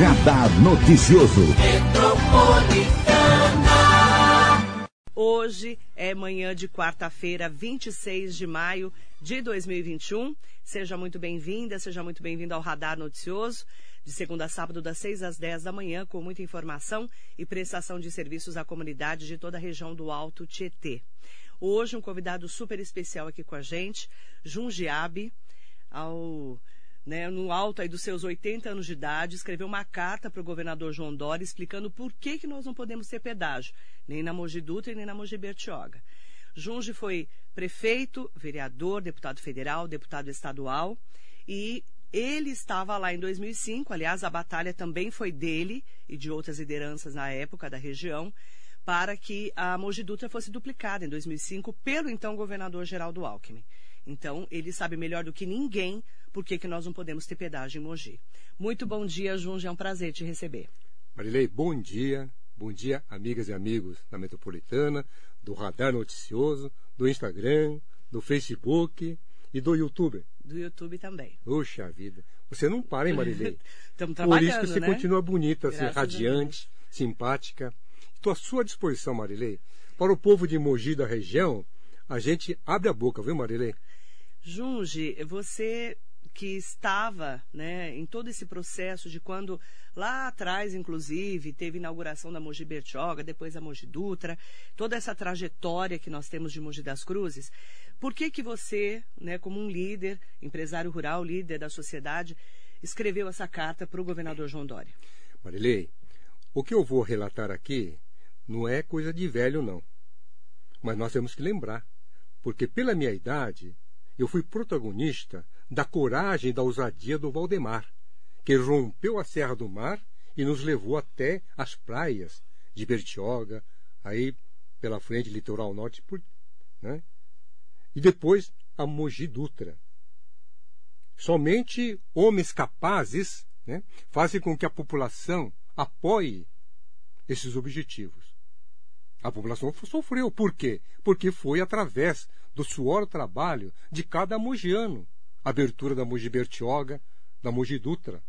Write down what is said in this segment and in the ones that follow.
Radar Noticioso. Hoje é manhã de quarta-feira, 26 de maio de 2021. Seja muito bem-vinda, seja muito bem-vindo ao Radar Noticioso, de segunda a sábado, das 6 às 10 da manhã, com muita informação e prestação de serviços à comunidade de toda a região do Alto Tietê. Hoje, um convidado super especial aqui com a gente, Jundiabe, ao né, no alto aí dos seus 80 anos de idade, escreveu uma carta para o governador João Dória explicando por que, que nós não podemos ter pedágio, nem na Mogi Dutra e nem na Mogi Bertioga. Junge foi prefeito, vereador, deputado federal, deputado estadual e ele estava lá em 2005, aliás, a batalha também foi dele e de outras lideranças na época da região, para que a Mogi Dutra fosse duplicada em 2005 pelo então governador Geraldo Alckmin. Então, ele sabe melhor do que ninguém por que, nós não podemos ter pedágio em Mogi. Muito bom dia, Junge, é um prazer te receber. Marilei, bom dia. Bom dia, amigas e amigos da Metropolitana, do Radar Noticioso, do Instagram, do Facebook e do YouTube. Do YouTube também. Puxa vida. Você não para, hein, Marilei? Estamos trabalhando, Por isso que você né? continua bonita, assim, radiante, simpática. Estou à sua disposição, Marilei. Para o povo de Mogi da região, a gente abre a boca, viu, Marilei? Junge, você que estava né, em todo esse processo de quando lá atrás, inclusive, teve inauguração da Mogi Bertioga, depois a Mogi Dutra, toda essa trajetória que nós temos de Mogi das Cruzes, por que que você, né, como um líder, empresário rural, líder da sociedade, escreveu essa carta para o governador João Dória? Marilei, o que eu vou relatar aqui não é coisa de velho, não. Mas nós temos que lembrar, porque pela minha idade, eu fui protagonista da coragem e da ousadia do Valdemar, que rompeu a Serra do Mar e nos levou até as praias de Bertioga, aí pela frente, litoral norte, né? e depois a Mogi Dutra. Somente homens capazes né, fazem com que a população apoie esses objetivos. A população sofreu. Por quê? Porque foi através do suor trabalho de cada mogiano. Abertura da Mogi Bertioga, da Mogi Dutra.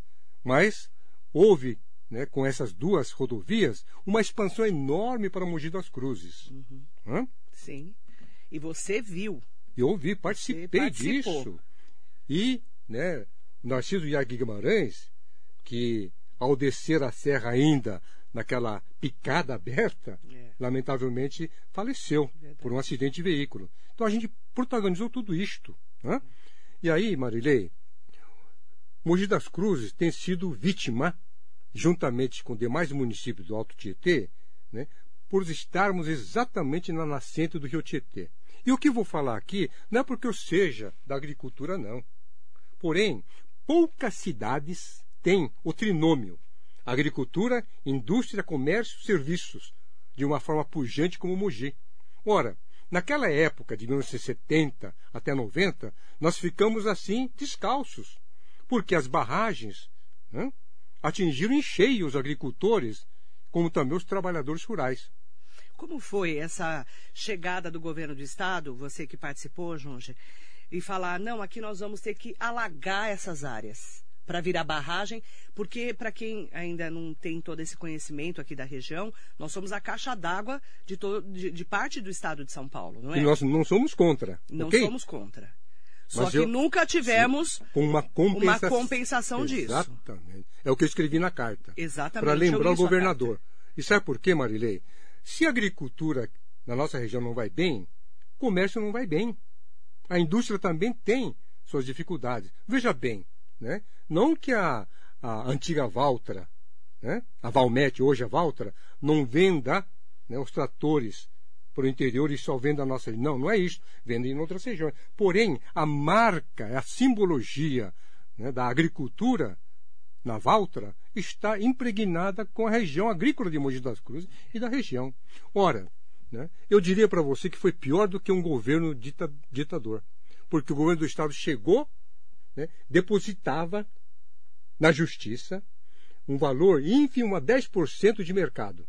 Mas houve, né, com essas duas rodovias, uma expansão enorme para Mogi das Cruzes. Uhum. Sim. E você viu. Eu ouvi, participei disso. E né, Narciso Iagui Guimarães, que ao descer a serra ainda naquela picada aberta, É. lamentavelmente faleceu Verdade. por um acidente de veículo. Então a gente protagonizou tudo isto. Né? E aí, Marilei, Mogi das Cruzes tem sido vítima, juntamente com demais municípios do Alto Tietê, né, por estarmos exatamente na nascente do Rio Tietê. E o que vou falar aqui não é porque eu seja da agricultura, não. Porém, poucas cidades têm o trinômio agricultura, indústria, comércio, serviços, de uma forma pujante como Mogi. Ora, naquela época de 1970 até 90, nós ficamos assim descalços, porque as barragens né, atingiram em cheio os agricultores, como também os trabalhadores rurais. Como foi essa chegada do governo do estado, você que participou, Jorge, e falar, não, aqui nós vamos ter que alagar essas áreas para virar barragem, porque para quem ainda não tem todo esse conhecimento aqui da região, nós somos a caixa d'água de, de- de parte do estado de São Paulo, não é? E nós não somos contra. Não ok? somos contra. Só Mas que eu- nunca tivemos Com uma compensação. compensação disso. Exatamente. É o que eu escrevi na carta. Exatamente. Para lembrar o governador. E sabe por quê, Marilei? Se a agricultura na nossa região não vai bem, o comércio não vai bem. A indústria também tem suas dificuldades. Veja bem, né? Não que a, a antiga Valtra, né? a Valmet, hoje a Valtra, não venda né, os tratores para o interior e só venda a nossa. Não, não é isso. Vende em outras regiões. Porém, a marca, a simbologia né, da agricultura na Valtra está impregnada com a região agrícola de Mogi das Cruzes e da região. Ora, né, eu diria para você que foi pior do que um governo dita- ditador. Porque o governo do Estado chegou, né, depositava na justiça um valor ínfimo a 10% de mercado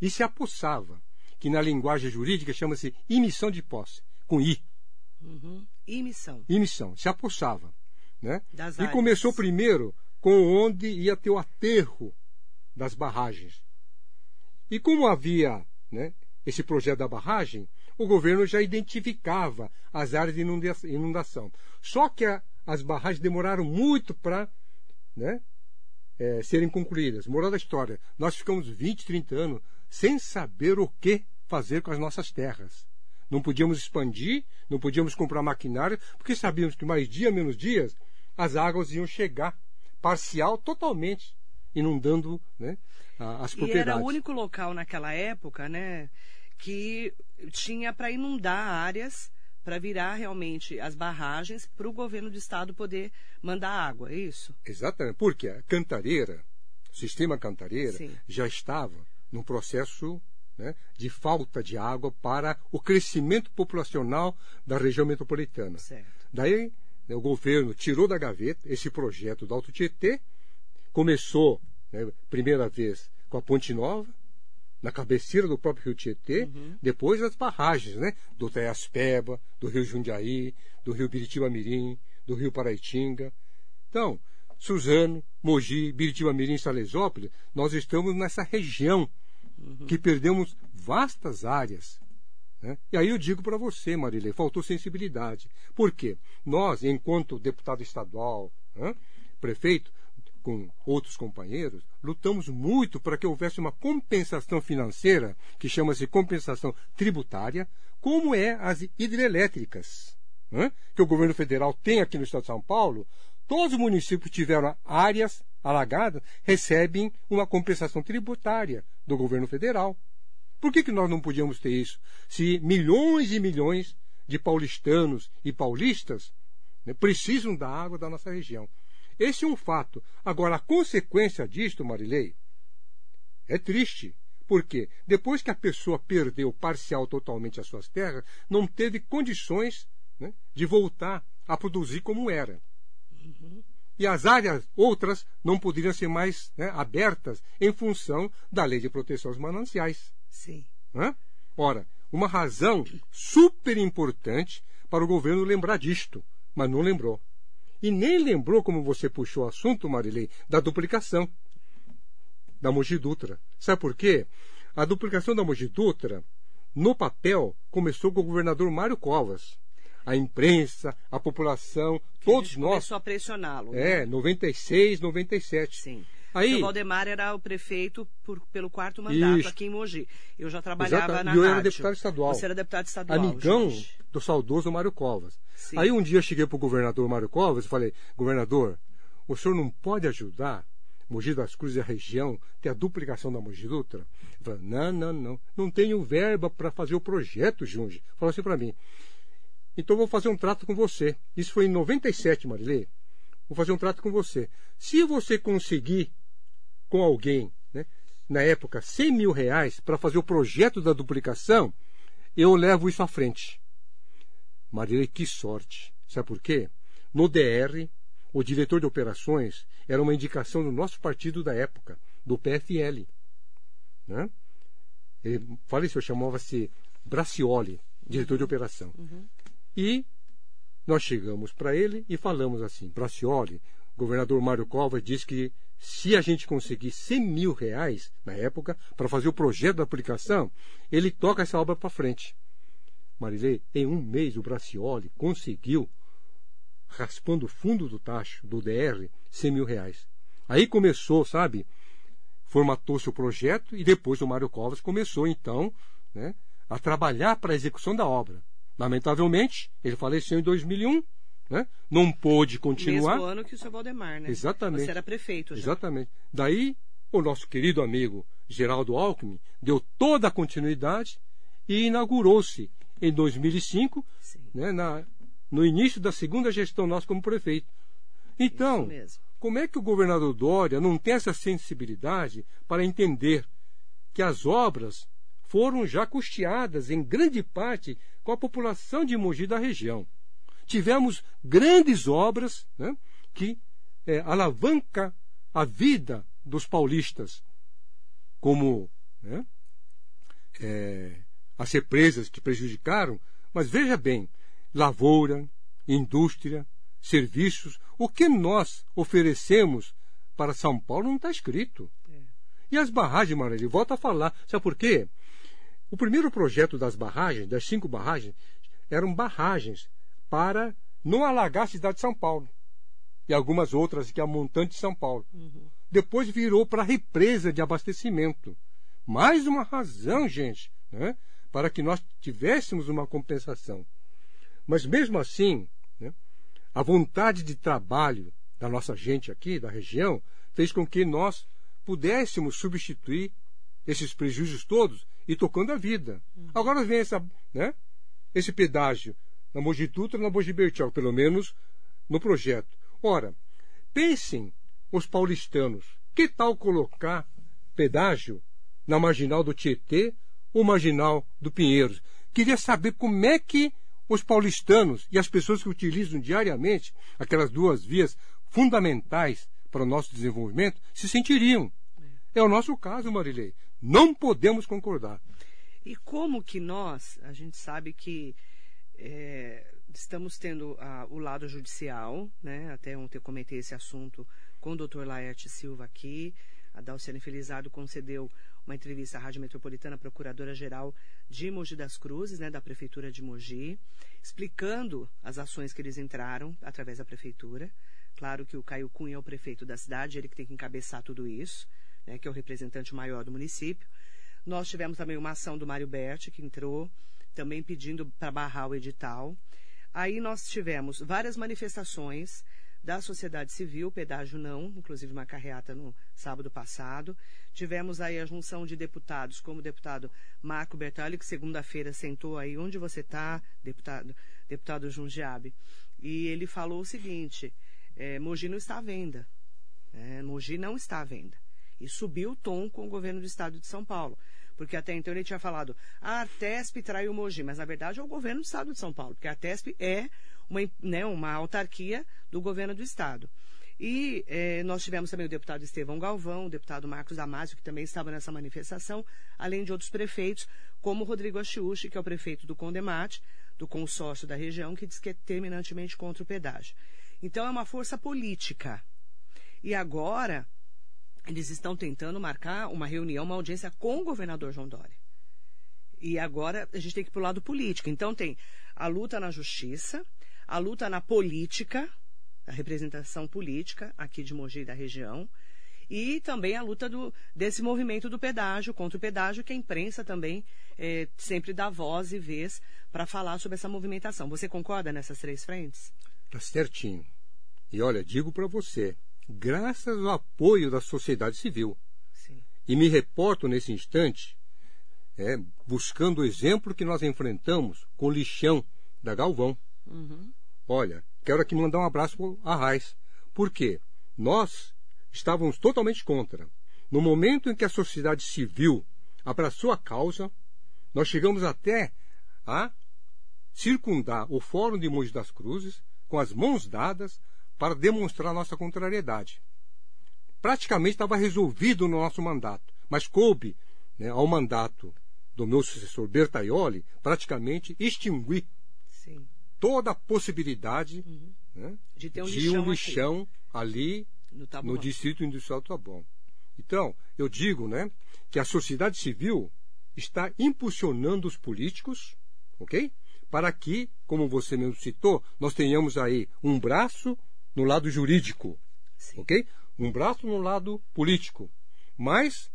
e se apossava, que na linguagem jurídica chama-se emissão de posse, com I, Uhum. Missão emissão, se apossava. Né? das E áreas. começou primeiro com onde ia ter o aterro das barragens. E como havia né, esse projeto da barragem, o governo já identificava as áreas de inundação. Só que a, as barragens demoraram muito para né, é, serem concluídas. Moral da história, nós ficamos 20, 30 anos sem saber o que fazer com as nossas terras. Não podíamos expandir, não podíamos comprar maquinário, porque sabíamos que mais dia, menos dias, as águas iam chegar, parcial, totalmente, inundando né, as propriedades. E era o único local naquela época, né, que tinha para inundar áreas para virar realmente as barragens para o governo do estado poder mandar água, é isso? Exatamente, porque a cantareira, o sistema cantareira, Sim. já estava num processo né, de falta de água para o crescimento populacional da região metropolitana. Certo. Daí né, o governo tirou da gaveta esse projeto do Alto Tietê, começou, né, primeira vez, com a Ponte Nova, na cabeceira do próprio Rio Tietê, uhum. depois as barragens, né, do Teiaspeba, do Rio Jundiaí, do Rio Biritiba Mirim, do Rio Paraitinga. Então, Suzano, Mogi, Biritiba Mirim, Salesópolis, nós estamos nessa região uhum. que perdemos vastas áreas. Né? E aí eu digo para você, Marília, faltou sensibilidade. Por quê? Nós, enquanto deputado estadual, né, prefeito, com outros companheiros, lutamos muito para que houvesse uma compensação financeira, que chama-se compensação tributária, como é as hidrelétricas, né? que o governo federal tem aqui no estado de São Paulo. Todos os municípios que tiveram áreas alagadas recebem uma compensação tributária do governo federal. Por que, que nós não podíamos ter isso? Se milhões e milhões de paulistanos e paulistas né, precisam da água da nossa região. Esse é um fato. Agora, a consequência disto, Marilei, é triste. Porque depois que a pessoa perdeu parcial totalmente as suas terras, não teve condições né, de voltar a produzir como era. Uhum e as áreas outras não poderiam ser mais né, abertas em função da lei de proteção aos mananciais. Sim. Hã? Ora, uma razão super importante para o governo lembrar disto, mas não lembrou. E nem lembrou, como você puxou o assunto, Marilei, da duplicação da Mogi Dutra. Sabe por quê? A duplicação da Mogi Dutra, no papel, começou com o governador Mário Covas a imprensa, a população, que todos a nós. Começou a pressioná-lo. Né? É, 96, 97. Sim. Aí, o Valdemar era o prefeito por, pelo quarto mandato isso. aqui em Mogi. Eu já trabalhava Exato. na e eu rádio. era deputado estadual. Você era deputado estadual. Amigão gente. do saudoso Mário Covas. Sim. Aí um dia eu cheguei para o governador Mário Covas e falei, governador, o senhor não pode ajudar Mogi das Cruzes e a região ter a duplicação da Mogi Dutra? Falou, não, não, não. Não tenho verba para fazer o projeto, Junge. Falou assim para mim. Então vou fazer um trato com você. Isso foi em 97, Marilê. Vou fazer um trato com você. Se você conseguir com alguém, né, na época, 100 mil reais para fazer o projeto da duplicação, eu levo isso à frente. Marilê, que sorte. Sabe por quê? No DR, o diretor de operações era uma indicação do nosso partido da época, do PFL. Né? Ele faleceu, chamava-se Bracioli, diretor de operação. Uhum. E nós chegamos para ele e falamos assim: Bracioli, governador Mário Covas disse que se a gente conseguir 100 mil reais na época para fazer o projeto da aplicação, ele toca essa obra para frente. Marilei, em um mês o Bracioli conseguiu, raspando o fundo do tacho do DR, 100 mil reais. Aí começou, sabe? Formatou-se o projeto e depois o Mário Covas começou então né, a trabalhar para a execução da obra. Lamentavelmente, ele faleceu em 2001, né? não pôde continuar. Mesmo ano que o seu Valdemar, né? Exatamente. Você era prefeito já. Exatamente. Daí, o nosso querido amigo Geraldo Alckmin deu toda a continuidade e inaugurou-se em 2005, né, na, no início da segunda gestão nossa como prefeito. Então, como é que o governador Dória não tem essa sensibilidade para entender que as obras foram já custeadas em grande parte com a população de Mogi da região. Tivemos grandes obras né, que é, alavanca a vida dos paulistas, como né, é, as represas que prejudicaram, mas veja bem, lavoura, indústria, serviços, o que nós oferecemos para São Paulo não está escrito. É. E as barragens, ele volta a falar. Sabe por quê? O primeiro projeto das barragens, das cinco barragens, eram barragens para não alagar a cidade de São Paulo. E algumas outras, que é a montante de São Paulo. Uhum. Depois virou para represa de abastecimento. Mais uma razão, gente, né, para que nós tivéssemos uma compensação. Mas mesmo assim, né, a vontade de trabalho da nossa gente aqui, da região, fez com que nós pudéssemos substituir esses prejuízos todos e tocando a vida. Uhum. Agora vem essa, né, esse pedágio na Mogi Dutra na Mogi Bertial, pelo menos no projeto. Ora, pensem os paulistanos, que tal colocar pedágio na marginal do Tietê ou marginal do Pinheiros? Queria saber como é que os paulistanos e as pessoas que utilizam diariamente aquelas duas vias fundamentais para o nosso desenvolvimento se sentiriam. É o nosso caso, Marilei. Não podemos concordar. E como que nós, a gente sabe que é, estamos tendo a, o lado judicial, né? Até ontem eu comentei esse assunto com o doutor Laerte Silva aqui. A Dalciane Felizardo concedeu uma entrevista à Rádio Metropolitana, Procuradora-Geral de Mogi das Cruzes, né, da Prefeitura de Mogi, explicando as ações que eles entraram através da Prefeitura. Claro que o Caio Cunha é o prefeito da cidade, ele que tem que encabeçar tudo isso, né, que é o representante maior do município. Nós tivemos também uma ação do Mário Berti, que entrou também pedindo para barrar o edital. Aí nós tivemos várias manifestações da sociedade civil, pedágio não, inclusive uma carreata no sábado passado. Tivemos aí a junção de deputados, como o deputado Marco Bertali, que segunda-feira sentou aí onde você está, deputado, deputado Jundiabe. E ele falou o seguinte: é, Mogi não está à venda. É, Mogi não está à venda. E subiu o tom com o governo do estado de São Paulo. Porque até então ele tinha falado, a Artesp traiu o Mogi, mas na verdade é o governo do estado de São Paulo, porque a Artesp é uma, né, uma autarquia do governo do estado. E eh, nós tivemos também o deputado Estevão Galvão, o deputado Marcos Damasio, que também estava nessa manifestação, além de outros prefeitos, como Rodrigo Achiuchi, que é o prefeito do Condemate, do consórcio da região, que diz que é terminantemente contra o pedágio. Então é uma força política. E agora eles estão tentando marcar uma reunião, uma audiência com o governador João Dória. E agora a gente tem que ir para o lado político. Então tem a luta na justiça, a luta na política, a representação política aqui de Mogi e da região, e também a luta do, desse movimento do pedágio, contra o pedágio, que a imprensa também é, sempre dá voz e vez para falar sobre essa movimentação. Você concorda nessas três frentes? Tá certinho. E olha, digo para você, graças ao apoio da sociedade civil. Sim. E me reporto nesse instante, é, buscando o exemplo que nós enfrentamos com o lixão da Galvão. Uhum. Olha, quero aqui mandar um abraço a Raiz. Por quê? Nós estávamos totalmente contra. No momento em que a sociedade civil abraçou a causa, nós chegamos até a circundar o Fórum de Monte das Cruzes com as mãos dadas para demonstrar nossa contrariedade. Praticamente estava resolvido no nosso mandato, mas coube né, ao mandato do meu sucessor Bertaioli praticamente extinguir Sim. toda a possibilidade uhum. né, de, um, de lixão um lixão, ali no, no Distrito Industrial do Taboão. Então, eu digo né, que a sociedade civil está impulsionando os políticos, ok? Para que, como você mesmo citou, nós tenhamos aí um braço no lado jurídico, Sim. ok? Um braço no lado político, mas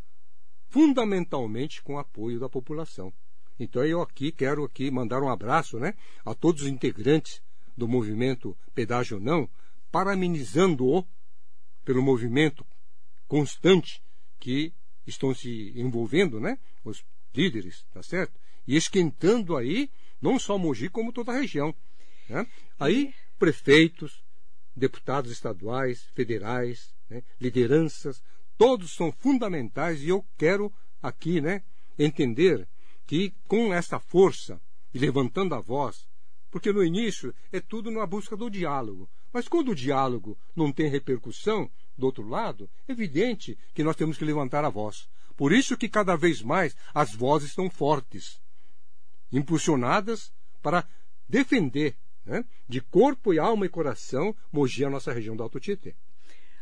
fundamentalmente com apoio da população. Então eu aqui quero aqui mandar um abraço, né, a todos os integrantes do movimento Pedágio Não, parabenizando-o pelo movimento constante que estão se envolvendo, né, os líderes, tá certo? E esquentando aí não só Mogi como toda a região. Né? Aí prefeitos, deputados estaduais, federais, né, lideranças, todos são fundamentais e eu quero aqui né, entender que com essa força e levantando a voz, porque no início é tudo na busca do diálogo, mas quando o diálogo não tem repercussão do outro lado, é evidente que nós temos que levantar a voz. Por isso que cada vez mais as vozes estão fortes, impulsionadas para defender né? de corpo e alma e coração, Mogi é a nossa região do Alto Tietê.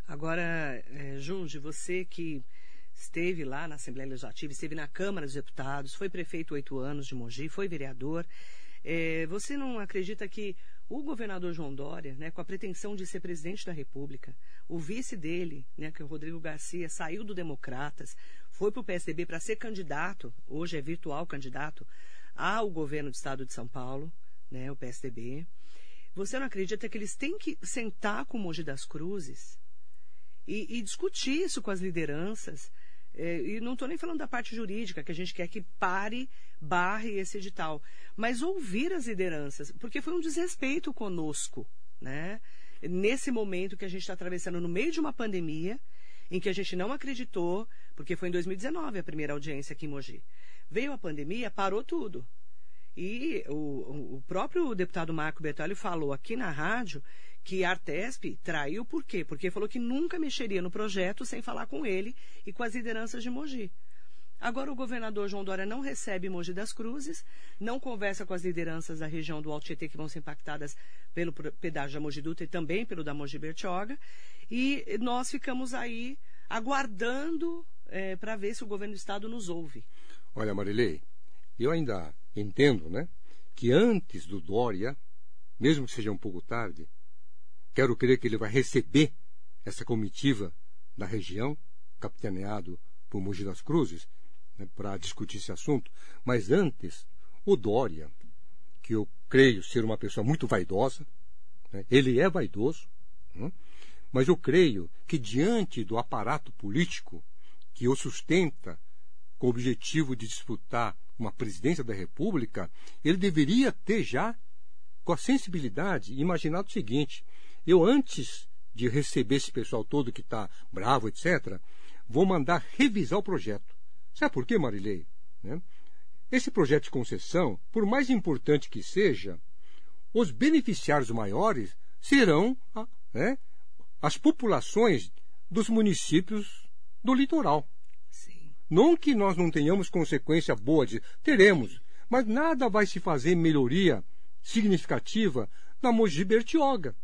Agora, é, Junge, você que esteve lá na Assembleia Legislativa, esteve na Câmara dos Deputados, foi prefeito oito anos de Mogi, foi vereador. É, você não acredita que o governador João Dória, né, com a pretensão de ser presidente da República, o vice dele, né, que é o Rodrigo Garcia, saiu do Democratas, foi para o PSDB para ser candidato, hoje é virtual candidato, ao governo do estado de São Paulo, né, o PSDB. Você não acredita que eles têm que sentar com o Mogi das Cruzes e, e discutir isso com as lideranças? É, e não estou nem falando da parte jurídica, que a gente quer que pare, barre esse edital, mas ouvir as lideranças, porque foi um desrespeito conosco, né? Nesse momento que a gente está atravessando no meio de uma pandemia, em que a gente não acreditou, porque foi em 2019 a primeira audiência aqui em Mogi. Veio a pandemia, parou tudo. E o, o próprio deputado Marco Bertolli falou aqui na rádio que a Artesp traiu por quê? Porque falou que nunca mexeria no projeto sem falar com ele e com as lideranças de Mogi. Agora o governador João Dória não recebe Mogi das Cruzes, não conversa com as lideranças da região do Alto Tietê que vão ser impactadas pelo pedágio da Mogi Dutra e também pelo da Mogi Bertioga. E nós ficamos aí aguardando é, para ver se o governo do estado nos ouve. Olha, Marilei, eu ainda entendo, né, que antes do Dória, mesmo que seja um pouco tarde, Quero crer que ele vai receber essa comitiva da região, capitaneado por Mogi das Cruzes, né, para discutir esse assunto. Mas antes, o Dória, que eu creio ser uma pessoa muito vaidosa, né, ele é vaidoso, né, mas eu creio que diante do aparato político que o sustenta com o objetivo de disputar uma presidência da República, ele deveria ter já, com a sensibilidade, imaginado o seguinte: eu, antes de receber esse pessoal todo que está bravo, etc., vou mandar revisar o projeto. Sabe por quê, Marilei? Né? Esse projeto de concessão, por mais importante que seja, os beneficiários maiores serão né, as populações dos municípios do litoral. Não que nós não tenhamos consequência boa, de, teremos, mas nada vai se fazer melhoria significativa na Mogi Bertioga.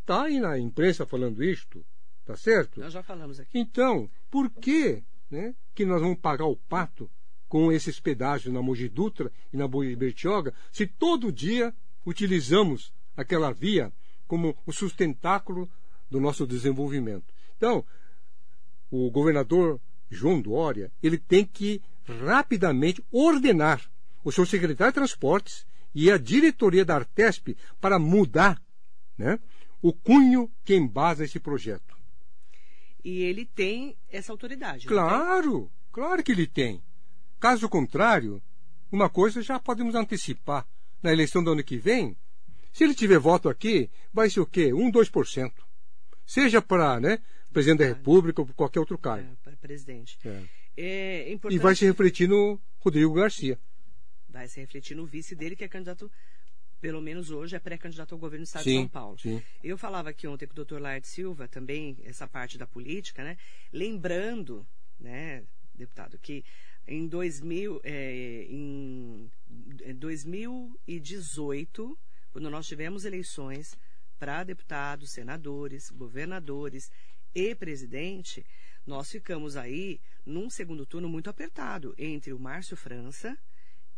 Está aí na imprensa falando isto, tá certo? Nós já falamos aqui. Então, por que, né, que nós vamos pagar o pato com esses pedágios na Mogi Dutra e na Mogi Bertioga, se todo dia utilizamos aquela via como o sustentáculo do nosso desenvolvimento? Então, o governador João Dória, ele tem que rapidamente ordenar o seu secretário de Transportes e a diretoria da Artesp para mudar né, o cunho que embasa esse projeto. E ele tem essa autoridade. Claro, claro que ele tem. Caso contrário, uma coisa já podemos antecipar. Na eleição do ano que vem, se ele tiver voto aqui, vai ser o quê? 1, 2%. Seja para né, presidente da República ou qualquer outro cargo. É, presidente. É. É importante... E vai se refletir no Rodrigo Garcia. Vai se refletir no vice dele, que é candidato pelo menos hoje, é pré-candidato ao governo do Estado sim, de São Paulo. Sim. Eu falava aqui ontem com o doutor Laird Silva, também, essa parte da política, né? Lembrando, né, deputado, que em, 2000, é, em 2018, quando nós tivemos eleições para deputados, senadores, governadores e presidente, nós ficamos aí num segundo turno muito apertado entre o Márcio França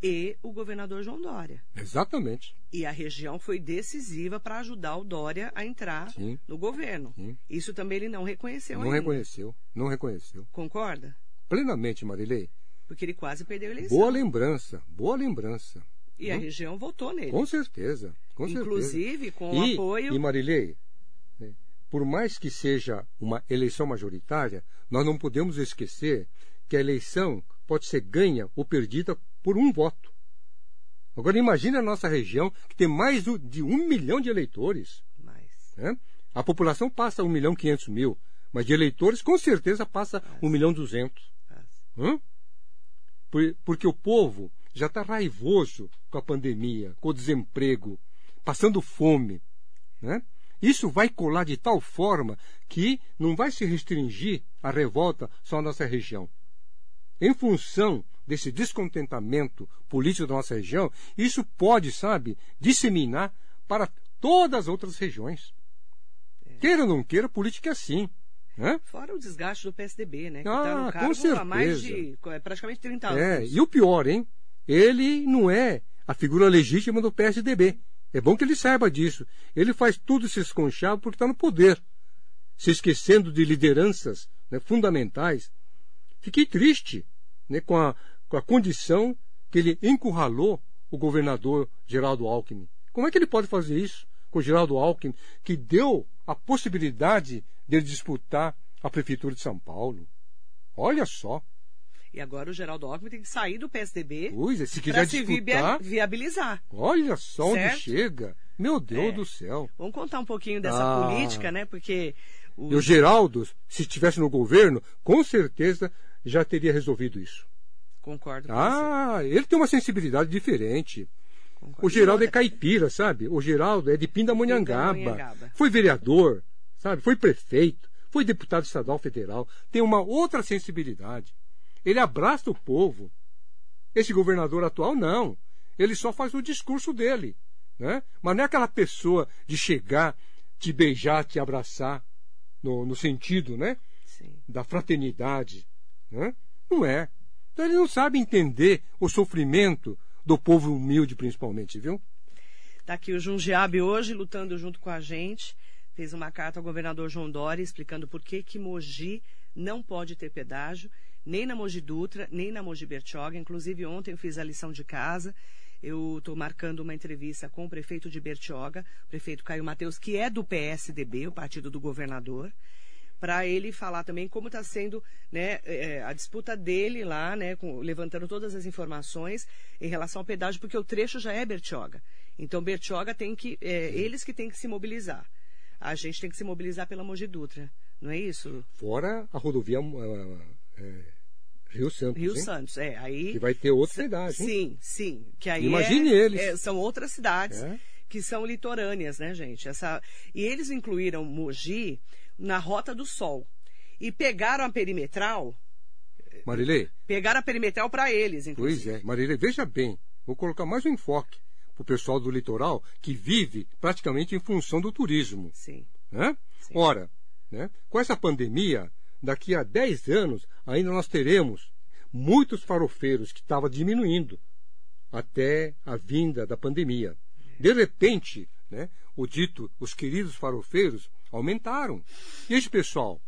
e o governador João Dória. Exatamente. E a região foi decisiva para ajudar o Dória a entrar Sim. no governo. Sim. Isso também ele não reconheceu Não ainda. reconheceu, não reconheceu. Concorda? Plenamente, Marilei. Porque ele quase perdeu a eleição. Boa lembrança, boa lembrança. E a Hum? região votou nele. Com certeza, com Inclusive certeza. com o e, apoio. E Marilei, né, por mais que seja uma eleição majoritária, nós não podemos esquecer que a eleição pode ser ganha ou perdida por um voto. Agora imagine a nossa região que tem mais de um milhão de eleitores. Né? A população passa um milhão e quinhentos mil, mas de eleitores com certeza passa um milhão e duzentos. Porque o povo já está raivoso com a pandemia, com o desemprego, passando fome. Né? Isso vai colar de tal forma que não vai se restringir a revolta só à nossa região. Em função desse descontentamento político da nossa região, isso pode, sabe, disseminar para todas as outras regiões. Queira ou não queira, política é assim. Né? Fora o desgaste do PSDB, né? Que Ah, tá no com cargo certeza. há mais de é, praticamente 30 anos. É, e o pior, hein? Ele não é a figura legítima do PSDB. É bom que ele saiba disso. Ele faz tudo esse esconchado porque está no poder, se esquecendo de lideranças né, fundamentais. Fiquei triste né, com, a, com a condição que ele encurralou o governador Geraldo Alckmin. Como é que ele pode fazer isso com o Geraldo Alckmin, que deu a possibilidade dele disputar a prefeitura de São Paulo? Olha só. E agora o Geraldo Alckmin tem que sair do PSDB para se disputar, via- viabilizar. olha só Certo? onde chega. Meu Deus É. do céu. Vamos contar um pouquinho dessa Ah. política, né? Porque o, E o Geraldo, se estivesse no governo, com certeza já teria resolvido isso. concordo com você. Ah, ele tem uma sensibilidade diferente. concordo. O Geraldo é caipira, sabe? O Geraldo é de. Pindamonhangaba. Foi vereador, sabe? Foi prefeito, foi deputado estadual federal. Tem uma outra sensibilidade. Ele abraça o povo. Esse governador atual, não. Ele só faz o discurso dele. Né? Mas não é aquela pessoa de chegar, te beijar, te abraçar, no, no sentido né? Sim. da fraternidade. Né? Não é. Então ele não sabe entender o sofrimento do povo humilde, principalmente, viu? Tá aqui o Jundiabe hoje lutando junto com a gente. Fez uma carta ao governador João Dória explicando por que que Mogi não pode ter pedágio, nem na Mogi Dutra, nem na Mogi Bertioga. Inclusive ontem eu fiz a lição de casa. Eu estou marcando uma entrevista com o prefeito de Bertioga, o prefeito Caio Mateus, que é do PSDB, o partido do governador, para ele falar também como está sendo né, eh, a disputa dele lá, né, com- levantando todas as informações em relação ao pedágio, porque o trecho já é Bertioga. Então Bertioga tem que, é, eles que têm que se mobilizar. A gente tem que se mobilizar pela Mogi Dutra, não é isso? Fora a rodovia é, Rio Santos. Rio hein? Santos, é. Aí Que vai ter outra cidade. hein? Sim, sim. Que aí Imagine é- eles. é, são outras cidades É. que são litorâneas, né, gente? Essa, e eles incluíram Mogi na Rota do Sol. E pegaram a perimetral, Marilei, pegaram a perimetral para eles, inclusive. pois é. Marilei, veja bem. Vou colocar mais um enfoque para o pessoal do litoral que vive praticamente em função do turismo. Sim. Né? Sim. Ora, né, com essa pandemia, daqui a 10 anos, ainda nós teremos muitos farofeiros que estavam diminuindo até a vinda da pandemia. De repente, né, o dito, os queridos farofeiros aumentaram. E esse pessoal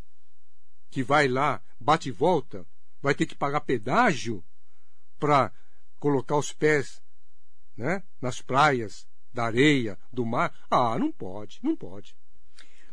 que vai lá, bate e volta, vai ter que pagar pedágio para colocar os pés né, nas praias, da areia, do mar. Ah, não pode, não pode.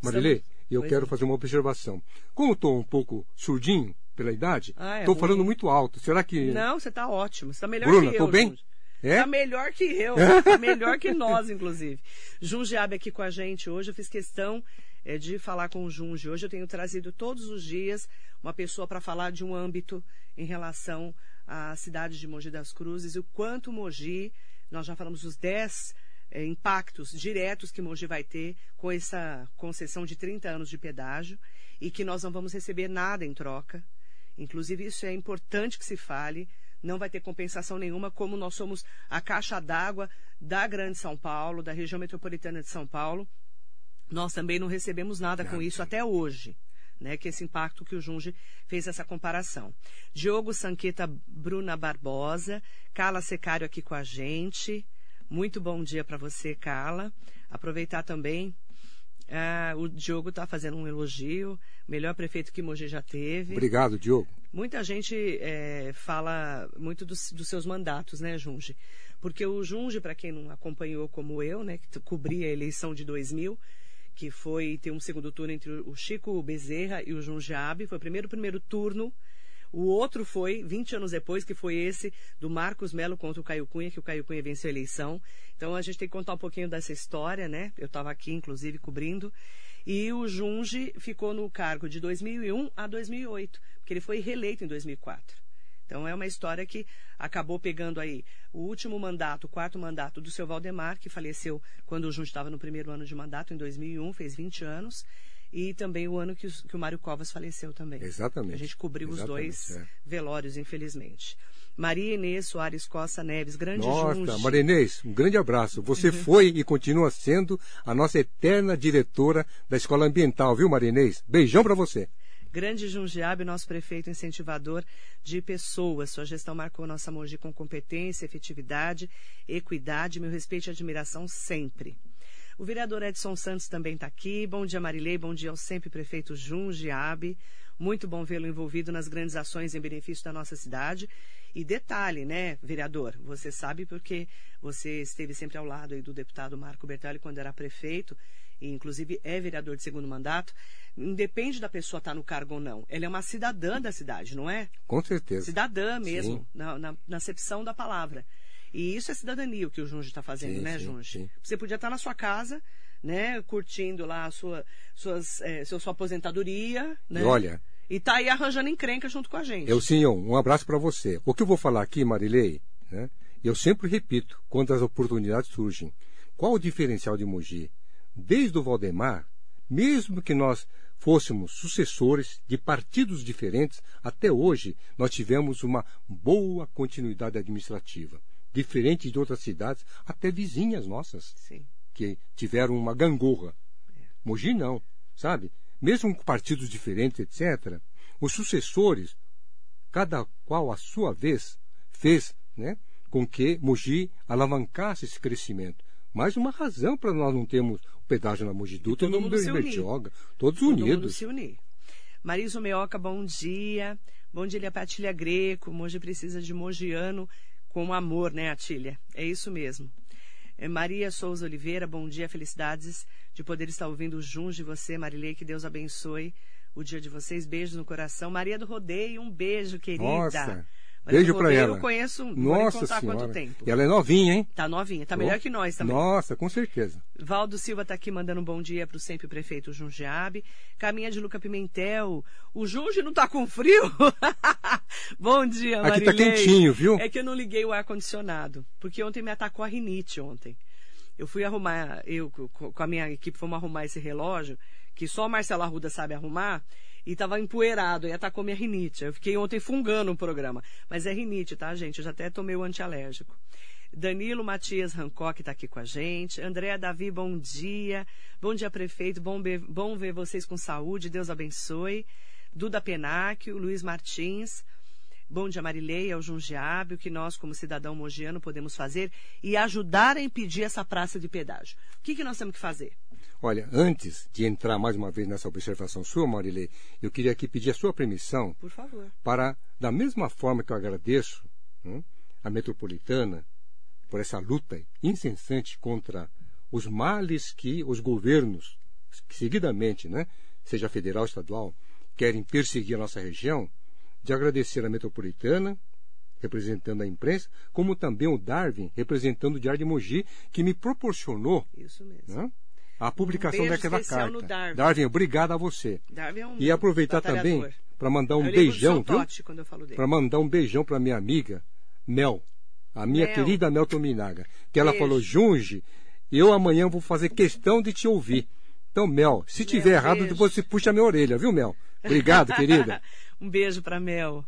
Marilê, eu Pois quero é. fazer uma observação. Como eu estou um pouco surdinho pela idade, Ah, é estou falando muito alto. Será que. Não, você está ótimo. Você está melhor Bruna, que tô eu. bem? Junge. É? Tá melhor que eu. Tá melhor que nós, inclusive. Jundiabe aqui com a gente hoje. Eu fiz questão eh, de falar com o Junge. Hoje eu tenho trazido todos os dias uma pessoa para falar de um âmbito em relação à cidade de Mogi das Cruzes e o quanto Mogi, nós já falamos os 10 eh, impactos diretos que Mogi vai ter com essa concessão de 30 anos de pedágio e que nós não vamos receber nada em troca. Inclusive, isso é importante que se fale. Não vai ter compensação nenhuma, como nós somos a caixa d'água da Grande São Paulo, da região metropolitana de São Paulo. Nós também não recebemos nada com isso até hoje. Né, que esse impacto que o Junge fez essa comparação. Diogo Sanqueta Bruna Barbosa, Carla Secário aqui com a gente. Muito bom dia para você, Carla. Aproveitar também. ah, o Diogo está fazendo um elogio, melhor prefeito que Mogi já teve. Obrigado, Diogo. Muita gente é, fala muito dos, dos seus mandatos, né, Junge? Porque o Junge, para quem não acompanhou como eu, né, que cobria a eleição de 2000, que foi ter um segundo turno entre o Chico Bezerra e o Jundiabe, foi o primeiro primeiro turno. O outro foi, 20 anos depois, que foi esse do Marcos Melo contra o Caio Cunha, que o Caio Cunha venceu a eleição. Então a gente tem que contar um pouquinho dessa história, né? Eu estava aqui, inclusive, cobrindo. E o Junge ficou no cargo de 2001 a 2008, porque ele foi reeleito em 2004. Então é uma história que acabou pegando aí o último mandato, o quarto mandato do seu Valdemar, que faleceu quando o Junge estava no primeiro ano de mandato, em 2001, fez 20 anos, e também o ano que, os- que o Mário Covas faleceu também. Exatamente. A gente cobriu os Exatamente, dois é. velórios, infelizmente. Maria Inês Soares Costa Neves, grande Nossa, Junge. Maria Inês, um grande abraço. Você foi e continua sendo a nossa eterna diretora da Escola Ambiental, viu, Maria Inês? Beijão para você. Grande Jundiabe, nosso prefeito incentivador de pessoas. Sua gestão marcou nossa Mogi com competência, efetividade, equidade, meu respeito e admiração sempre. O vereador Edson Santos também está aqui. Bom dia, Marilei. Bom dia ao sempre prefeito Jundiabe. Muito bom vê-lo envolvido nas grandes ações em benefício da nossa cidade. E detalhe, né, vereador, você sabe porque você esteve sempre ao lado do deputado Marco Bertelli quando era prefeito, e inclusive é vereador de segundo mandato, independe da pessoa estar tá no cargo ou não. Ela é uma cidadã da cidade, não é? Com certeza. Cidadã mesmo, na, na, na acepção da palavra. E isso é cidadania o que o Junge está fazendo, sim, né, Junge? Você podia estar tá na sua casa, né, curtindo lá a sua, suas, é, sua aposentadoria, né? E olha. E tá aí arranjando encrenca junto com a gente. Eu sim, um abraço para você. O que eu vou falar aqui, Marilei, né? Eu sempre repito, quando as oportunidades surgem. Qual o diferencial de Mogi? Desde o Valdemar, mesmo que nós fôssemos sucessores de partidos diferentes, até hoje nós tivemos uma boa continuidade administrativa, diferente de outras cidades, até vizinhas nossas, Sim. que tiveram uma gangorra. É. Mogi não, sabe? Mesmo com partidos diferentes, etc., os sucessores, cada qual a sua vez, fez né, com que Mogi alavancasse esse crescimento. Mais uma razão para nós não termos o pedágio na Mogi Dutra, todo mundo se Bertioga, todos todo unidos. Mundo se unir. Marisa Meoca, bom dia. Bom dia, Patília Greco. Mogi precisa de mogiano com amor, né, Atília? É isso mesmo. É Maria Souza Oliveira, bom dia, felicidades de poder estar ouvindo junto de você, Marilei, que Deus abençoe o dia de vocês. Beijos no coração. Maria do Rodeio, um beijo, querida. Nossa. Beijo para ela. Eu conheço, Nossa contar senhora. quanto tempo. E ela é novinha, hein? Tá novinha, tá melhor que nós também. Nossa, com certeza. Valdo Silva tá aqui mandando um bom dia pro sempre prefeito Jundiabe. Caminha de Luca Pimentel. O Junge não tá com frio? bom dia, Marilei. Aqui tá quentinho, viu? É que eu não liguei o ar-condicionado, porque ontem me atacou a rinite ontem. Eu fui arrumar, eu com a minha equipe fomos arrumar esse relógio, que só o Marcelo Arruda sabe arrumar, e estava empoeirado, e atacou minha rinite. Eu fiquei ontem fungando o programa. Mas é rinite, tá, gente? Eu já até tomei o antialérgico. Danilo Matias Hancock está aqui com a gente. Andréa Davi, bom dia. Bom dia, prefeito. Bom, bom ver vocês com saúde. Deus abençoe. Duda Penáquio, Luiz Martins. Bom dia, Marileia, ao Jundiabe, o que nós, como cidadão mogiano, podemos fazer e ajudar a impedir essa praça de pedágio. O que, que nós temos que fazer? Olha, antes de entrar mais uma vez nessa observação sua, Marilei, eu queria aqui pedir a sua permissão. Por favor. Para, da mesma forma que eu agradeço hum, a metropolitana por essa luta incessante contra os males que os governos, seguidamente, né, seja federal ou estadual, querem perseguir a nossa região, de agradecer a Metropolitana, representando a imprensa, como também o Darwin, representando o Diário de Mogi, que me proporcionou né, a publicação um daquela carta. Darwin. Darwin, obrigado a você. Darwin é um e aproveitar também para mandar um beijão, viu? Para mandar um beijão para minha amiga Mel, a minha Mel. querida Mel Tominaga, que ela Beijo. falou: Junge, eu amanhã vou fazer questão de te ouvir. Então, Mel, se Mel, tiver errado, beijo. depois você puxa a minha orelha, viu, Mel? Obrigado, querida. um beijo para Mel.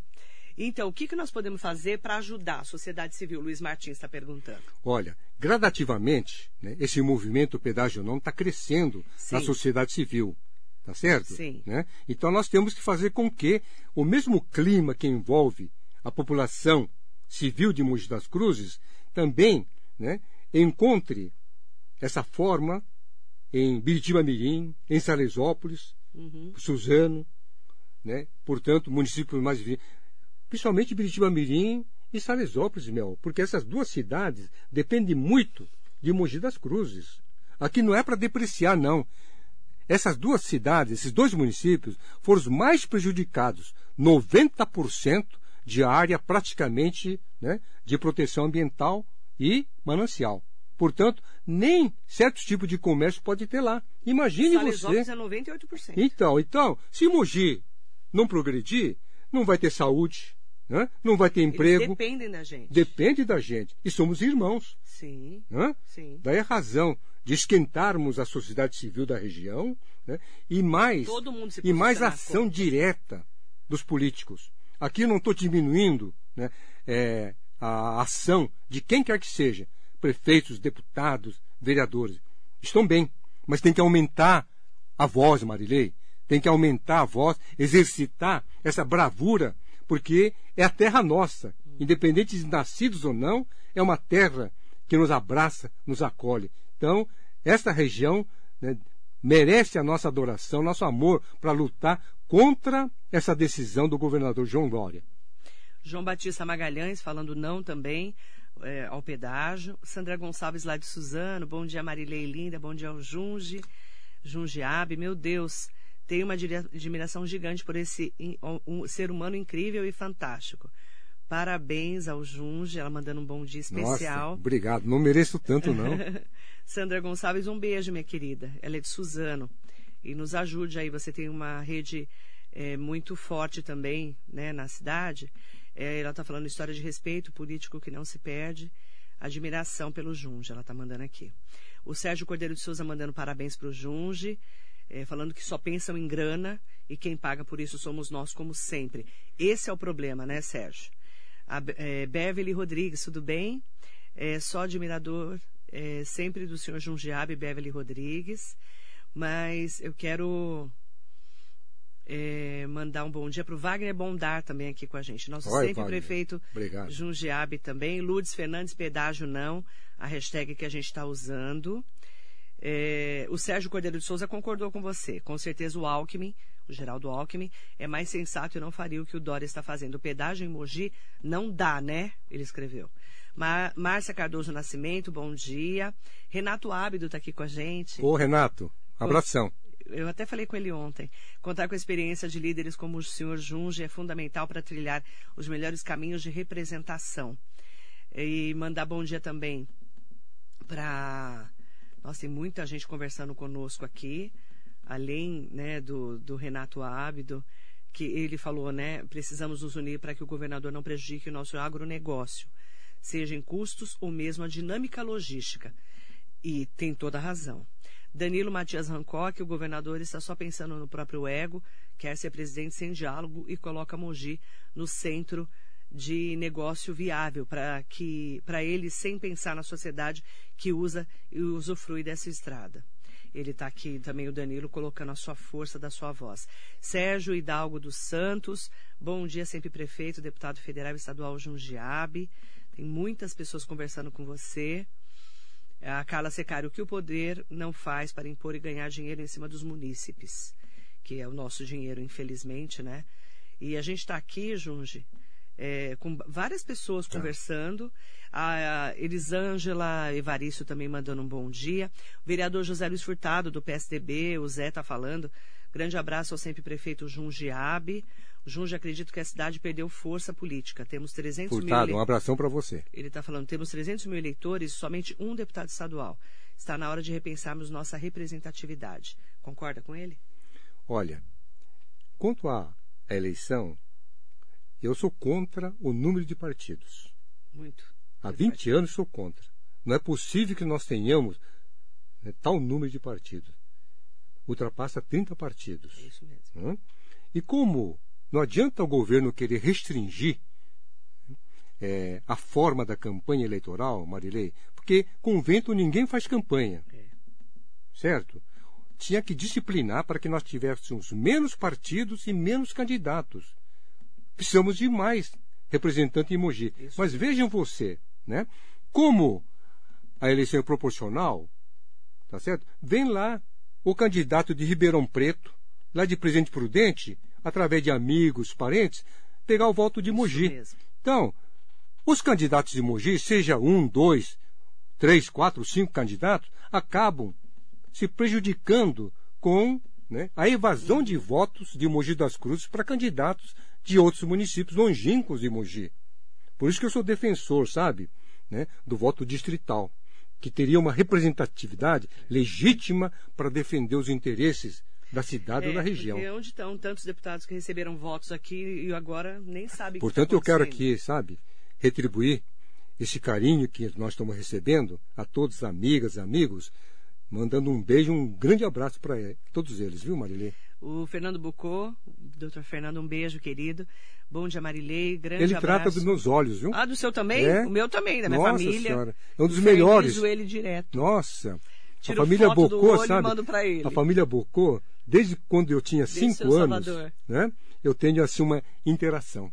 Então, o que, que nós podemos fazer para ajudar a sociedade civil? Luiz Martins está perguntando. Olha, gradativamente, né, esse movimento pedágio não está crescendo na Sim. sociedade civil. Tá certo? Sim. Né? Então nós temos que fazer com que o mesmo clima que envolve a população civil de Mogi das Cruzes também né, encontre essa forma em Biritiba Mirim, em Salesópolis, Uhum. Suzano, né? portanto, municípios mais principalmente Biritiba Mirim e Salesópolis, Mel, porque essas duas cidades dependem muito de Mogi das Cruzes. Aqui não é para depreciar, não. Essas duas cidades, esses dois municípios, foram os mais prejudicados. 90% de área praticamente né, de proteção ambiental e manancial. Portanto, nem certos tipos de comércio pode ter lá. Imagine você. Salesópolis é 98%. Então, então, se Mogi não progredir, não vai ter saúde, né? não vai ter Eles emprego. dependem da gente. Depende da gente. E somos irmãos. Sim, Né? sim. Daí a razão de esquentarmos a sociedade civil da região né? e mais, e mais ação contra. direta dos políticos. Aqui eu não estou diminuindo né, é, a ação de quem quer que seja, prefeitos, deputados, vereadores. Estão bem, mas tem que aumentar a voz, Marilei. Tem que aumentar a voz, exercitar essa bravura, porque é a terra nossa. Independente de nascidos ou não, é uma terra que nos abraça, nos acolhe. Então, esta região né, merece a nossa adoração, nosso amor para lutar contra essa decisão do governador João Glória. João Batista Magalhães falando não também é, ao pedágio. Sandra Gonçalves lá de Suzano, bom dia Marilei Linda, bom dia ao Junge, Jungiabe, meu Deus, tenho uma admiração gigante por esse um ser humano incrível e fantástico. Parabéns ao Junge, ela mandando um bom dia especial. Nossa, obrigado, não mereço tanto não. Sandra Gonçalves, um beijo, minha querida. Ela é de Suzano. E nos ajude aí, você tem uma rede é, muito forte também né, na cidade. É, ela está falando história de respeito, político que não se perde. Admiração pelo Junge, ela está mandando aqui. O Sérgio Cordeiro de Souza mandando parabéns para o Junge, é, falando que só pensam em grana e quem paga por isso somos nós, como sempre. Esse é o problema, né, Sérgio? A, é, Beverly Rodrigues, tudo bem? É, só admirador é, sempre do senhor Jundiabe Beverly Rodrigues, mas eu quero é, mandar um bom dia para o Wagner Bondar também aqui com a gente. Nosso Oi, sempre Wagner. prefeito Obrigado. Também. Lourdes Fernandes, pedágio não, a hashtag que a gente está usando. É, o Sérgio Cordeiro de Souza concordou com você. Com certeza o Alckmin, o Geraldo Alckmin, é mais sensato e não faria o que o Dória está fazendo. O pedágio em Mogi não dá, né? Ele escreveu. Márcia Cardoso Nascimento, bom dia. Renato Ábido está aqui com a gente. Ô, Renato, abração. Eu até falei com ele ontem. Contar com a experiência de líderes como o senhor Junge é fundamental para trilhar os melhores caminhos de representação. E mandar bom dia também para. Nossa, tem muita gente conversando conosco aqui, além né, do, do Renato Ábido, que ele falou, né? Precisamos nos unir para que o governador não prejudique o nosso agronegócio seja em custos ou mesmo a dinâmica logística. E tem toda a razão. Danilo Matias Hancock, o governador está só pensando no próprio ego, quer ser presidente sem diálogo e coloca Mogi no centro de negócio viável para que para ele sem pensar na sociedade que usa e usufrui dessa estrada. Ele está aqui também, o Danilo, colocando a sua força da sua voz. Sérgio Hidalgo dos Santos, bom dia, sempre prefeito, deputado federal e estadual Jundiabe. Tem muitas pessoas conversando com você. A Carla Secário, o que o poder não faz para impor e ganhar dinheiro em cima dos munícipes, que é o nosso dinheiro, infelizmente, né? E a gente está aqui, Junge, é, com várias pessoas tá. conversando. A Elisângela Evaristo também mandando um bom dia. O vereador José Luiz Furtado, do PSDB, o Zé está falando. Grande abraço ao sempre prefeito Jundiabe. Junge, acredito que a cidade perdeu força política. Temos 300 Furtado, mil. um abração para você. Ele está falando, temos 300 mil eleitores somente um deputado estadual. Está na hora de repensarmos nossa representatividade. Concorda com ele? Olha, quanto à eleição, eu sou contra o número de partidos. Muito. Há 20 partido. anos sou contra. Não é possível que nós tenhamos né, tal número de partidos. Ultrapassa 30 partidos. É isso mesmo. Hum? E como não adianta o governo querer restringir é, a forma da campanha eleitoral, Marilei, porque com vento ninguém faz campanha. É. Certo? Tinha que disciplinar para que nós tivéssemos menos partidos e menos candidatos. Precisamos de mais representantes em Mogi. Isso. Mas vejam você, né? Como a eleição é proporcional, tá certo? Vem lá o candidato de Ribeirão Preto, lá de Presidente Prudente, através de amigos, parentes, pegar o voto de Mogi. Então, os candidatos de Mogi, seja um, dois, três, quatro, cinco candidatos, acabam se prejudicando com né, a evasão de votos de Mogi das Cruzes para candidatos de outros municípios longínquos de Mogi. Por isso que eu sou defensor, sabe, né, do voto distrital, que teria uma representatividade legítima para defender os interesses da cidade é, ou da região. Porque onde estão tantos deputados que receberam votos aqui e agora nem sabem Portanto, eu quero aqui, sabe, retribuir esse carinho que nós estamos recebendo a todos, amigas, amigos, mandando um beijo, um grande abraço para todos eles, viu, Marilê? O Fernando Bucô, doutor Fernando, um beijo, querido. Bom dia, Marilei. Grande ele abraço. trata dos meus olhos, viu? Ah, do seu também? É? O meu também, da minha Nossa família. Senhora. É um dos melhores. ele direto. Nossa. Tiro a família Bocô, sabe? A família Bocô desde quando eu tinha Desde cinco anos, Salvador. né? Eu tenho assim uma interação.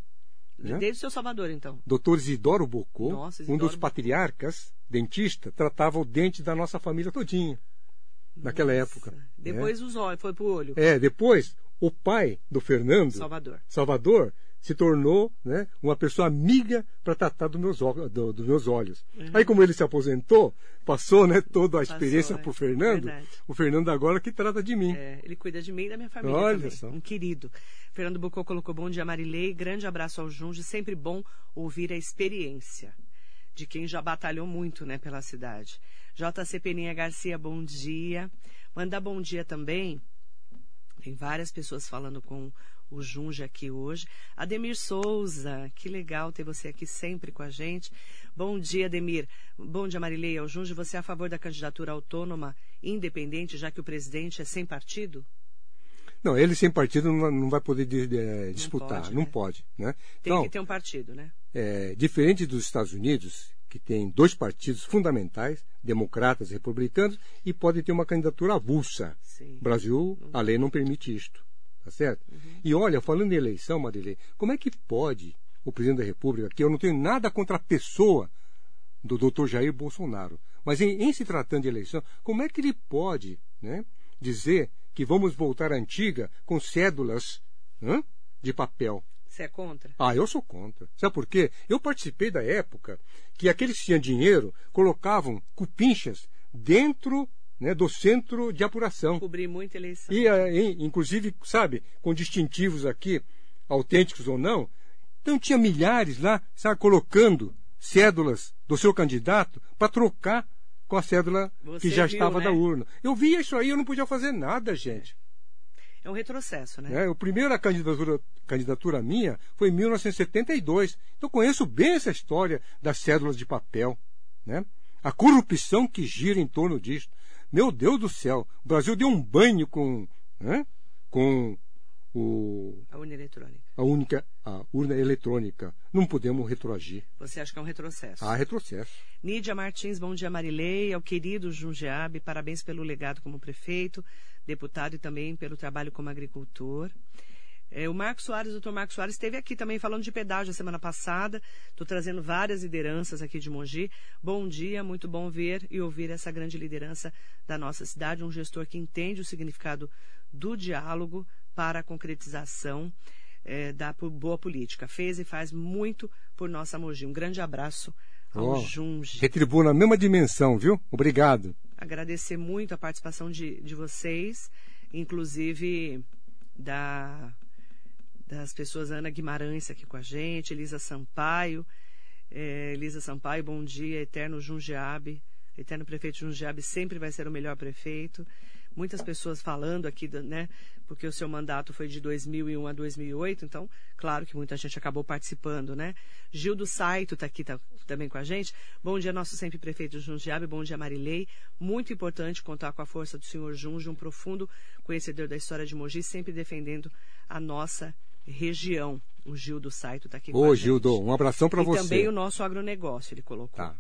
né? Desde o seu Salvador, então. Doutor Isidoro Bocô, Nossa, um Isidoro dos patriarcas, dentista, tratava o dente da nossa família todinha. Naquela época. Depois os olhos, foi pro olho. É, depois, o pai do Fernando, Salvador. Salvador, se tornou né, uma pessoa amiga para tratar dos meus, do- dos meus olhos. Aí, como ele se aposentou, passou né, toda a Uhum. Experiência é. para o Fernando. O Fernando agora que trata de mim. É, ele cuida de mim e da minha família Olha também. só. Um querido. Fernando Bocô colocou bom dia, Marilei. Grande abraço ao Junge. Sempre bom ouvir a experiência de quem já batalhou muito né, pela cidade. JC Peninha Garcia, bom dia. Mandar bom dia também. Tem várias pessoas falando com o Junge aqui hoje. Ademir Souza, que legal ter você aqui sempre com a gente. Bom dia, Ademir. Bom dia, Marilei. Ao Junge, você é a favor da candidatura autônoma independente, já que o presidente é sem partido? Não, ele sem partido não, não vai poder de- de- disputar, pode, não né? pode. Né? Tem Então, que ter um partido, né? é, diferente dos Estados Unidos, que tem dois partidos fundamentais, democratas e republicanos, e pode ter uma candidatura avulsa. Sim. Brasil, a lei não permite isto. Tá certo? E olha, falando em eleição, Marilei, como é que pode o presidente da República, que eu não tenho nada contra a pessoa do Dr. Jair Bolsonaro, mas em, em se tratando de eleição, como é que ele pode né, dizer que vamos voltar à antiga com cédulas hã, de papel? Você é contra? Ah, eu sou contra. Sabe por quê? Eu participei da época que aqueles que tinham dinheiro colocavam cupinchas dentro né, do centro de apuração. Cobrir muita eleição. E, eh, inclusive, sabe, com distintivos aqui, autênticos ou não. Então tinha milhares lá, sabe, colocando cédulas do seu candidato para trocar com a cédula Você que já viu, estava né? da urna. Eu via isso aí, eu não podia fazer nada, gente. É um retrocesso, né? Né? A primeira candidatura, candidatura minha foi em 1972. Então conheço bem essa história das cédulas de papel. Né? A corrupção que gira em torno disso. Meu Deus do céu, o Brasil deu um banho com, né? com o, A urna eletrônica. a única a urna eletrônica. Não podemos retroagir. Você acha que é um retrocesso? Há retrocesso. Nídia Martins, bom dia, Marilei. Ao querido Jundiabe, parabéns pelo legado como prefeito, deputado e também pelo trabalho como agricultor. É, o Marcos Soares, o doutor Marcos Soares, esteve aqui também falando de pedágio a semana passada. Estou trazendo várias lideranças aqui de Mogi. Bom dia, muito bom ver e ouvir essa grande liderança da nossa cidade, um gestor que entende o significado do diálogo para a concretização eh, da boa política. Fez e faz muito por nossa Mogi. Um grande abraço ao Ó, Junge. Retribuo na mesma dimensão, viu? Obrigado. Agradecer muito a participação de, de vocês, inclusive da, das pessoas Ana Guimarães aqui com a gente, Elisa Sampaio. Eh, Elisa Sampaio, bom dia, eterno Jundiabe. Eterno prefeito Jundiabe sempre vai ser o melhor prefeito. Muitas pessoas falando aqui, né? Porque o seu mandato foi de 2001 a 2008, então, claro que muita gente acabou participando, né? Gil do Saito está aqui tá- também com a gente. Bom dia, nosso sempre prefeito Jundiabe. Bom dia, Marilei. Muito importante contar com a força do senhor Junge, um profundo conhecedor da história de Mogi, sempre defendendo a nossa região. O Gil do Saito está aqui com a Ô, gente. Gildo, um abração para E você. também o nosso agronegócio, ele colocou. Tá.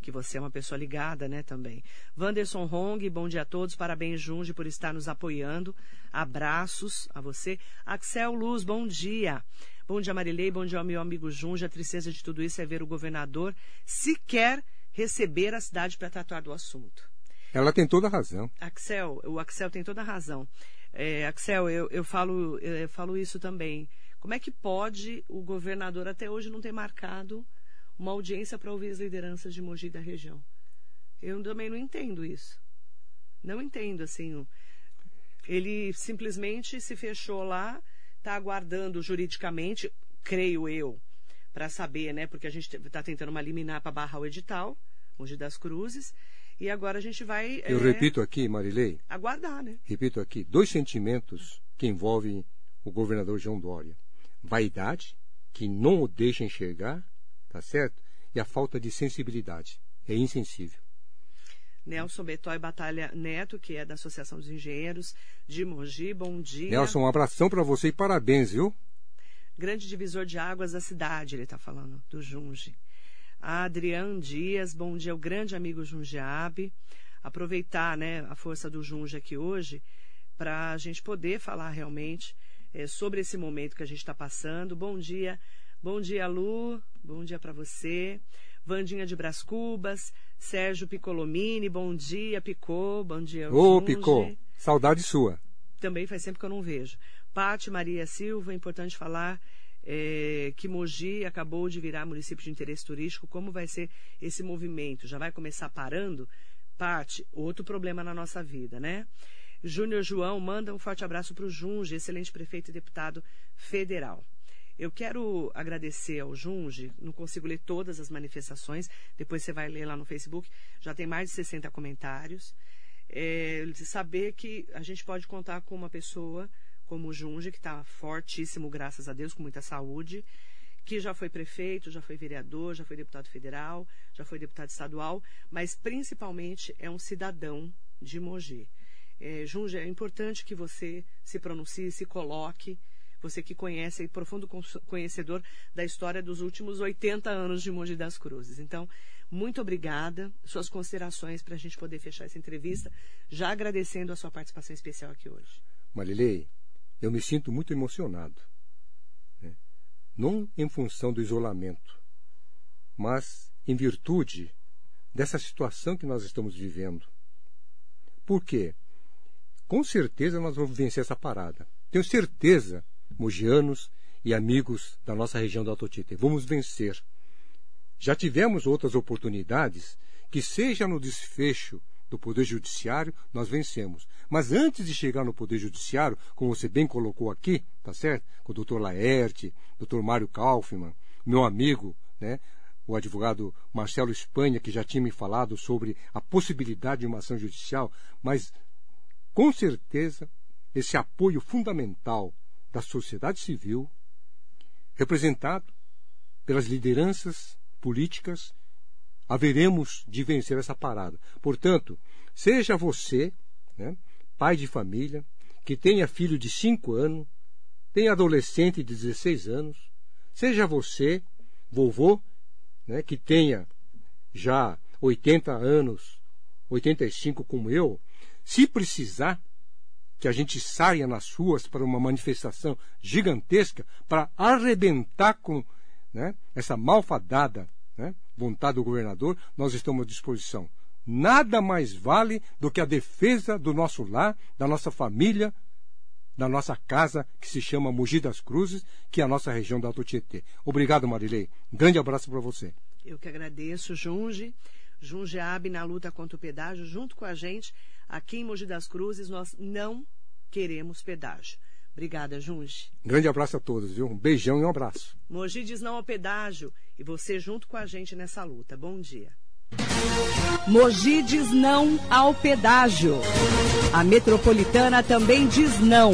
Que você é uma pessoa ligada, né, também. Wanderson Hong, bom dia a todos. Parabéns, Junge, por estar nos apoiando. Abraços a você. Axel Luz, bom dia. Bom dia, Marilei. Bom dia ao meu amigo Junge. A tristeza de tudo isso é ver o governador sequer receber a cidade para tratar do assunto. Ela tem toda a razão. Axel, o Axel tem toda a razão. É, Axel, eu, eu falo, eu falo isso também. Como é que pode o governador até hoje não ter marcado uma audiência para ouvir as lideranças de Mogi da região? Eu também não entendo isso. Não entendo, assim. Ele simplesmente se fechou lá, está aguardando juridicamente, creio eu, para saber, né? Porque a gente está tentando uma liminar para barrar o edital, Mogi das Cruzes, e agora a gente vai Eu é, repito aqui, Marilei, aguardar, né? repito aqui, dois sentimentos que envolvem o governador João Dória. Vaidade, que não o deixa enxergar, tá certo? E a falta de sensibilidade. É insensível. Nelson Betói Batalha Neto, que é da Associação dos Engenheiros de Mogi, bom dia. Nelson, um abração para você e parabéns, viu? Grande divisor de águas da cidade, ele está falando, do Junge. A Adriane Dias, bom dia, o grande amigo Jungeabe. Aproveitar né, a força do Junge aqui hoje para a gente poder falar realmente é, sobre esse momento que a gente está passando. Bom dia, bom dia, Lu, bom dia para você. Vandinha de Bras Cubas, Sérgio Piccolomini, bom dia, Picô, bom dia. Ô, Picô, saudade sua. Também faz tempo que eu não vejo. Pati Maria Silva, importante falar é, que Mogi acabou de virar município de interesse turístico. Como vai ser esse movimento? Já vai começar parando? Pati, outro problema na nossa vida, né? Júnior João manda um forte abraço para o Junge, excelente prefeito e deputado federal. Eu quero agradecer ao Junge, não consigo ler todas as manifestações, depois você vai ler lá no Facebook, já tem mais de 60 comentários. É, saber que a gente pode contar com uma pessoa como o Junge, que está fortíssimo, graças a Deus, com muita saúde, que já foi prefeito, já foi vereador, já foi deputado federal, já foi deputado estadual, mas principalmente é um cidadão de Mogi. É, Junge, é importante que você se pronuncie, se coloque, você que conhece, é profundo conhecedor da história dos últimos 80 anos de Mogi das Cruzes. Então, muito obrigada. Suas considerações para a gente poder fechar essa entrevista, já agradecendo a sua participação especial aqui hoje. Marilei, eu me sinto muito emocionado. Né? Não em função do isolamento, mas em virtude dessa situação que nós estamos vivendo. Por quê? Com certeza nós vamos vencer essa parada. Tenho certeza mogianos e amigos da nossa região do Alto Tietê. Vamos vencer. Já tivemos outras oportunidades que, seja no desfecho do Poder Judiciário, nós vencemos. Mas antes de chegar no Poder Judiciário, como você bem colocou aqui, tá certo? Com o doutor Laerte, doutor Mário Kaufmann, meu amigo, né? o advogado Marcelo Espanha, que já tinha me falado sobre a possibilidade de uma ação judicial, mas com certeza esse apoio fundamental da sociedade civil, representado pelas lideranças políticas, haveremos de vencer essa parada. Portanto, seja você, né, pai de família, que tenha filho de 5 anos, tenha adolescente de 16 anos, seja você, vovô, né, que tenha já 80 anos, 85 como eu, se precisar, que a gente saia nas ruas para uma manifestação gigantesca para arrebentar com né, essa malfadada né, vontade do governador, nós estamos à disposição. Nada mais vale do que a defesa do nosso lar, da nossa família, da nossa casa, que se chama Mogi das Cruzes, que é a nossa região da Alto Tietê. Obrigado, Marilei. grande abraço para você. Eu que agradeço, Junge. Junge Abe na luta contra o pedágio, junto com a gente. Aqui em Mogi das Cruzes, nós não queremos pedágio. Obrigada, Junge. Grande abraço a todos, viu? Um beijão e um abraço. Mogi diz não ao pedágio e você junto com a gente nessa luta. Bom dia. Mogi diz não ao pedágio. A metropolitana também diz não.